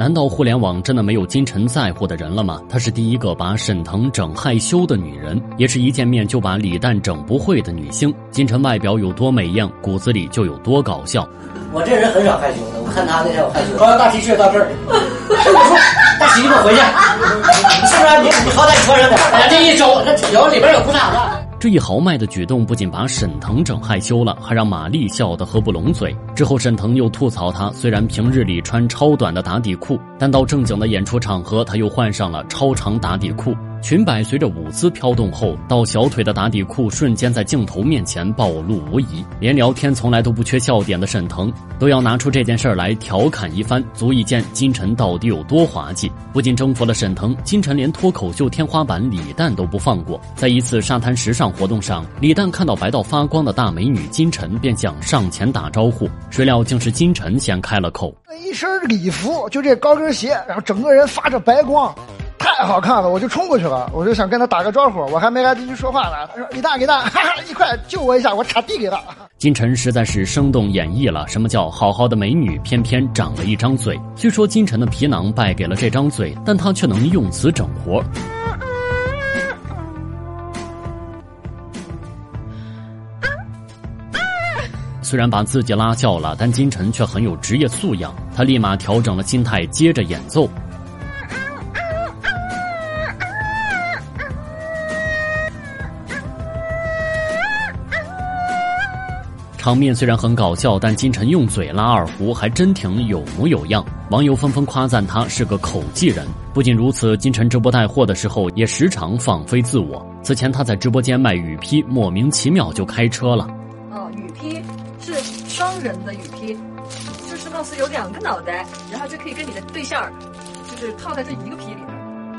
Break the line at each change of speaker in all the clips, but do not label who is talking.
难道互联网真的没有金晨在乎的人了吗？她是第一个把沈腾整害羞的女人，也是一见面就把李诞整不会的女星。金晨外表有多美艳，骨子里就有多搞笑。
我这人很少害羞的，我看他那天我害羞，穿个大 T 恤到这儿，我说大洗衣服回去，是不是？你你好歹你穿上点，哎呀，这一周这有里边有裤衩子。
这一豪迈的举动不仅把沈腾整害羞了，还让马丽笑得合不拢嘴。之后，沈腾又吐槽他，虽然平日里穿超短的打底裤，但到正经的演出场合，他又换上了超长打底裤。裙摆随着舞姿飘动后，到小腿的打底裤瞬间在镜头面前暴露无遗。连聊天从来都不缺笑点的沈腾，都要拿出这件事来调侃一番，足以见金晨到底有多滑稽。不仅征服了沈腾，金晨连脱口秀天花板李诞都不放过。在一次沙滩时尚活动上，李诞看到白到发光的大美女金晨，便想上前打招呼，谁料竟是金晨先开了口：“
一身礼服，就这高跟鞋，然后整个人发着白光。”太好看了，我就冲过去了，我就想跟他打个招呼，我还没来得及说话呢。他说：“李大，李大，哈哈，一块救我一下，我插地里了。”
金晨实在是生动演绎了什么叫好好的美女偏偏长了一张嘴。据说金晨的皮囊败给了这张嘴，但他却能用词整活。虽然把自己拉笑了，但金晨却很有职业素养，他立马调整了心态，接着演奏。场面虽然很搞笑，但金晨用嘴拉二胡还真挺有模有样，网友纷纷夸赞他是个口技人。不仅如此，金晨直播带货的时候也时常放飞自我。此前他在直播间卖雨披，莫名其妙就开车了。
哦，雨披是双人的雨披，就是貌似有两个脑袋，然后就可以跟你的对象，就是套在这一个披里。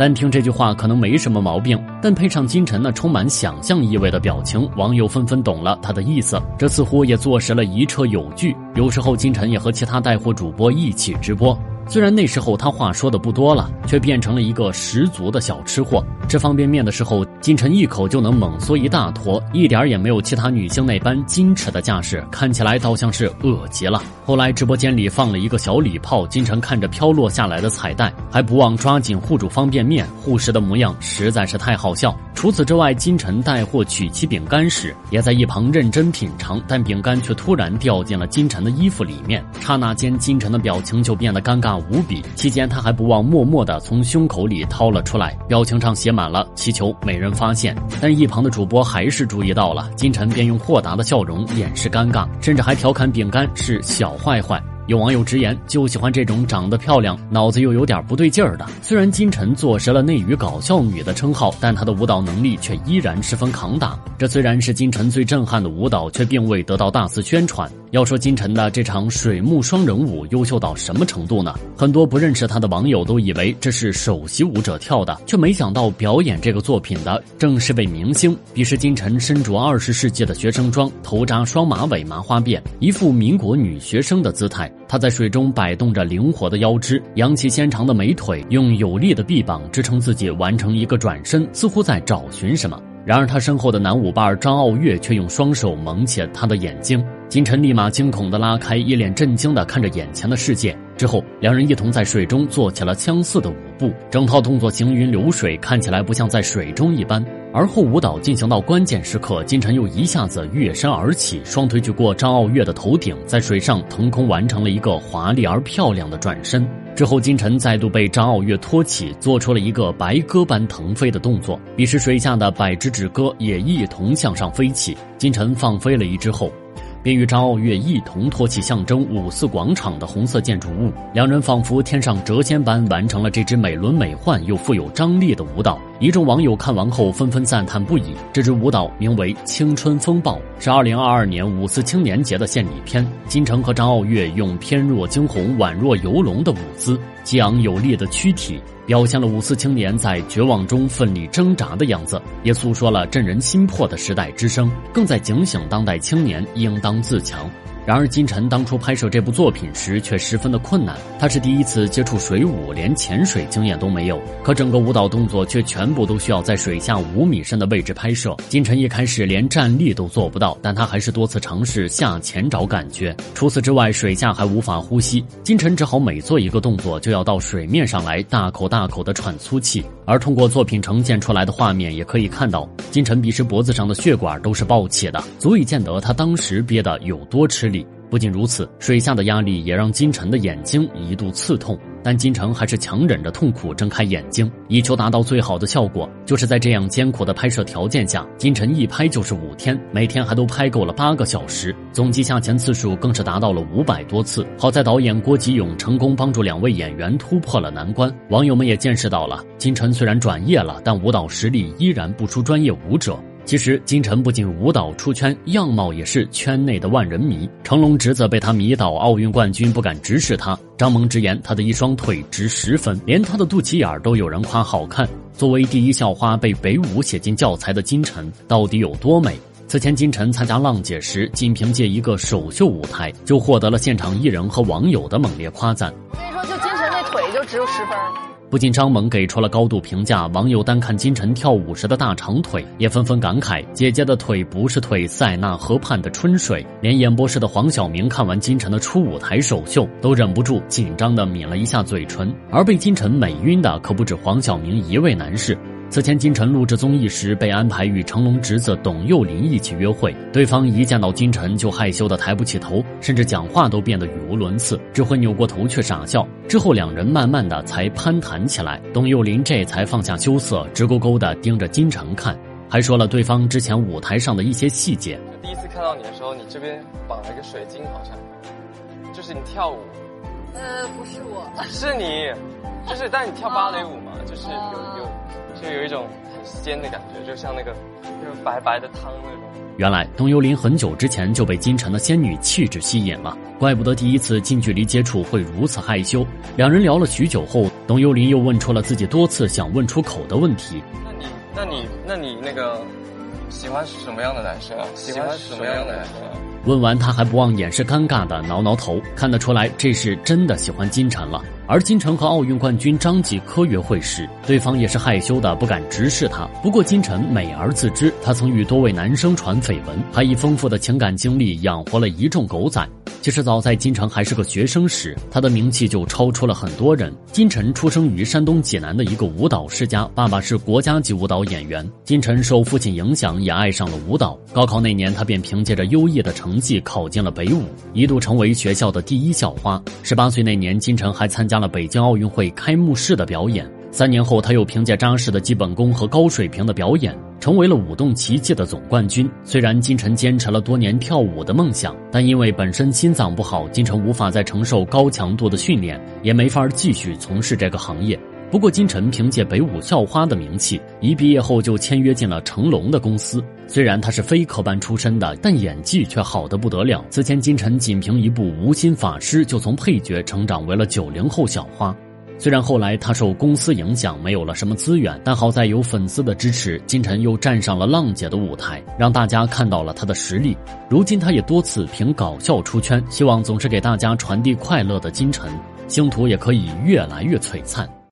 单听这句话可能没什么毛病，但配上金晨那充满想象意味的表情，网友纷纷懂了他的意思。这似乎也坐实了一车有据。有时候金晨也和其他带货主播一起直播，虽然那时候他话说的不多了，却变成了一个十足的小吃货。吃方便面的时候，金晨一口就能猛嗦一大坨，一点也没有其他女星那般矜持的架势，看起来倒像是饿极了。后来直播间里放了一个小礼炮，金晨看着飘落下来的彩带，还不忘抓紧护住方便面，护食的模样实在是太好笑。除此之外，金晨带货曲奇饼干时，也在一旁认真品尝，但饼干却突然掉进了金晨的衣服里面，刹那间金晨的表情就变得尴尬无比。期间他还不忘默默地从胸口里掏了出来，表情上写满了祈求没人发现。但一旁的主播还是注意到了，金晨便用豁达的笑容掩饰尴尬，甚至还调侃饼干是小。坏坏，有网友直言就喜欢这种长得漂亮、脑子又有点不对劲儿的。虽然金晨坐实了内娱搞笑女的称号，但她的舞蹈能力却依然十分扛打。这虽然是金晨最震撼的舞蹈，却并未得到大肆宣传。要说金晨的这场水幕双人舞优秀到什么程度呢？很多不认识她的网友都以为这是首席舞者跳的，却没想到表演这个作品的正是位明星。彼时金晨身着二十世纪的学生装，头扎双马尾麻花辫，一副民国女学生的姿态。她在水中摆动着灵活的腰肢，扬起纤长的美腿，用有力的臂膀支撑自己完成一个转身，似乎在找寻什么。然而，他身后的男舞伴张傲月却用双手蒙起了他的眼睛。金晨立马惊恐地拉开，一脸震惊地看着眼前的世界。之后，两人一同在水中做起了相似的舞步，整套动作行云流水，看起来不像在水中一般。而后舞蹈进行到关键时刻，金晨又一下子跃身而起，双腿举过张傲月的头顶，在水上腾空完成了一个华丽而漂亮的转身。之后，金晨再度被张傲月托起，做出了一个白鸽般腾飞的动作。彼时，水下的百只纸鸽也一同向上飞起。金晨放飞了一只后。并与张傲月一同托起象征五四广场的红色建筑物，两人仿佛天上谪仙般完成了这支美轮美奂又富有张力的舞蹈。一众网友看完后纷纷赞叹不已。这支舞蹈名为《青春风暴》，是二零二二年五四青年节的献礼片。金城和张傲月用翩若惊鸿、宛若游龙的舞姿，激昂有力的躯体。表现了五四青年在绝望中奋力挣扎的样子，也诉说了震人心魄的时代之声，更在警醒当代青年应当自强。然而金晨当初拍摄这部作品时却十分的困难，他是第一次接触水舞，连潜水经验都没有，可整个舞蹈动作却全部都需要在水下五米深的位置拍摄。金晨一开始连站立都做不到，但他还是多次尝试下潜找感觉。除此之外，水下还无法呼吸，金晨只好每做一个动作就要到水面上来大口大口的喘粗气。而通过作品呈现出来的画面也可以看到，金晨彼时脖子上的血管都是爆起的，足以见得他当时憋得有多吃力。不仅如此，水下的压力也让金晨的眼睛一度刺痛，但金晨还是强忍着痛苦睁开眼睛，以求达到最好的效果。就是在这样艰苦的拍摄条件下，金晨一拍就是五天，每天还都拍够了八个小时，总计下潜次数更是达到了五百多次。好在导演郭吉勇成功帮助两位演员突破了难关，网友们也见识到了金晨虽然转业了，但舞蹈实力依然不输专业舞者。其实金晨不仅舞蹈出圈，样貌也是圈内的万人迷。成龙侄子被他迷倒，奥运冠军不敢直视他。张萌直言他的一双腿值十分，连他的肚脐眼都有人夸好看。作为第一校花，被北舞写进教材的金晨到底有多美？此前金晨参加浪姐时，仅凭借一个首秀舞台，就获得了现场艺人和网友的猛烈夸赞。
我跟你说，就金晨那腿就只有十分。
不仅张萌给出了高度评价，网友单看金晨跳舞时的大长腿，也纷纷感慨：“姐姐的腿不是腿，塞纳河畔的春水。”连演播室的黄晓明看完金晨的初舞台首秀，都忍不住紧张的抿了一下嘴唇。而被金晨美晕的可不止黄晓明一位男士。此前，金晨录制综艺时被安排与成龙侄子董又霖一起约会，对方一见到金晨就害羞的抬不起头，甚至讲话都变得语无伦次，只会扭过头去傻笑。之后两人慢慢的才攀谈起来，董又霖这才放下羞涩，直勾勾的盯着金晨看，还说了对方之前舞台上的一些细节。
第一次看到你的时候，你这边绑了一个水晶，好像就是你跳舞。
呃，不是我，
是你，就是，但你跳芭蕾舞嘛，就是有有。就有一种很鲜的感觉，就像那个就是白白的汤那种。
原来董幽灵很久之前就被金晨的仙女气质吸引了，怪不得第一次近距离接触会如此害羞。两人聊了许久后，董幽灵又问出了自己多次想问出口的问题。
那你，那你，那你那个喜欢什么样的男生啊？喜欢什么样的男生？
问完，他还不忘掩饰尴尬的挠挠头，看得出来这是真的喜欢金晨了。而金晨和奥运冠军张继科约会时，对方也是害羞的不敢直视他。不过金晨美而自知，她曾与多位男生传绯闻，还以丰富的情感经历养活了一众狗仔。其实早在金晨还是个学生时，他的名气就超出了很多人。金晨出生于山东济南的一个舞蹈世家，爸爸是国家级舞蹈演员。金晨受父亲影响，也爱上了舞蹈。高考那年，他便凭借着优异的成绩考进了北舞，一度成为学校的第一校花。十八岁那年，金晨还参加了北京奥运会开幕式的表演。三年后，他又凭借扎实的基本功和高水平的表演，成为了舞动奇迹的总冠军。虽然金晨坚持了多年跳舞的梦想，但因为本身心脏不好，金晨无法再承受高强度的训练，也没法继续从事这个行业。不过，金晨凭借北舞校花的名气，一毕业后就签约进了成龙的公司。虽然他是非科班出身的，但演技却好的不得了。此前，金晨仅凭一部《无心法师》就从配角成长为了九零后小花。虽然后来他受公司影响没有了什么资源，但好在有粉丝的支持，金晨又站上了浪姐的舞台，让大家看到了他的实力。如今他也多次凭搞笑出圈，希望总是给大家传递快乐的金晨，星途也可以越来越璀璨。